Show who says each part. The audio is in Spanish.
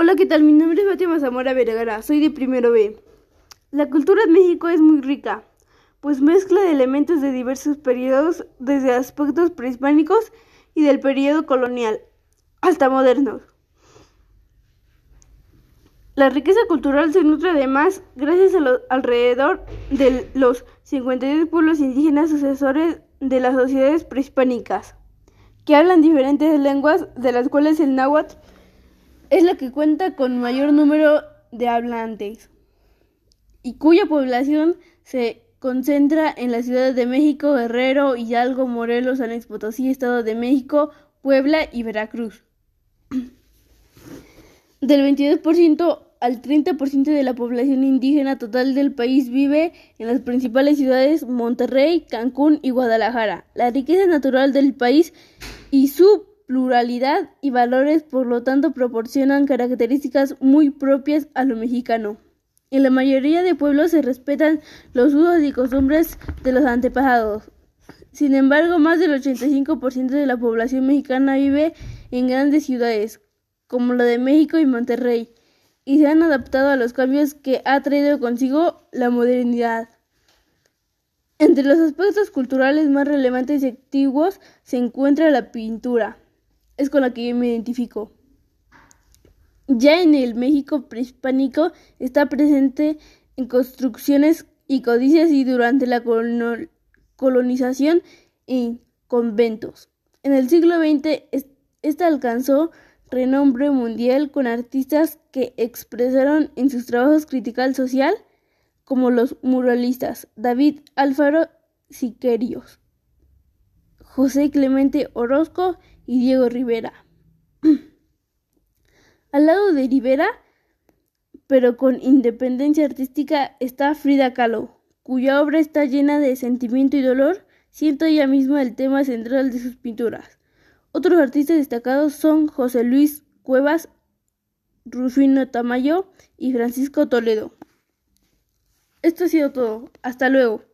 Speaker 1: Hola, ¿qué tal? Mi nombre es Fátima Zamora Vergara, soy de primero B. La cultura en México es muy rica, pues mezcla de elementos de diversos periodos, desde aspectos prehispánicos y del periodo colonial hasta modernos. La riqueza cultural se nutre además gracias a alrededor de los 52 pueblos indígenas sucesores de las sociedades prehispánicas, que hablan diferentes lenguas, de las cuales el náhuatl es la que cuenta con mayor número de hablantes y cuya población se concentra en las ciudades de México, Guerrero, Hidalgo, Morelos, San Luis Potosí, Estado de México, Puebla y Veracruz. Del 22% al 30% de la población indígena total del país vive en las principales ciudades Monterrey, Cancún y Guadalajara. La riqueza natural del país y su pluralidad y valores, por lo tanto, proporcionan características muy propias a lo mexicano. En la mayoría de pueblos se respetan los usos y costumbres de los antepasados. Sin embargo, más del 85% de la población mexicana vive en grandes ciudades, como la de México y Monterrey, y se han adaptado a los cambios que ha traído consigo la modernidad. Entre los aspectos culturales más relevantes y antiguos se encuentra la pintura es con la que yo me identifico. Ya en el México prehispánico está presente en construcciones y codicias y durante la colonización en conventos. En el siglo XX esta alcanzó renombre mundial con artistas que expresaron en sus trabajos crítica social como los muralistas David Alfaro Siquerios, José Clemente Orozco y Diego Rivera. Al lado de Rivera, pero con independencia artística, está Frida Kahlo, cuya obra está llena de sentimiento y dolor, siendo ella misma el tema central de sus pinturas. Otros artistas destacados son José Luis Cuevas, Rufino Tamayo y Francisco Toledo. Esto ha sido todo. Hasta luego.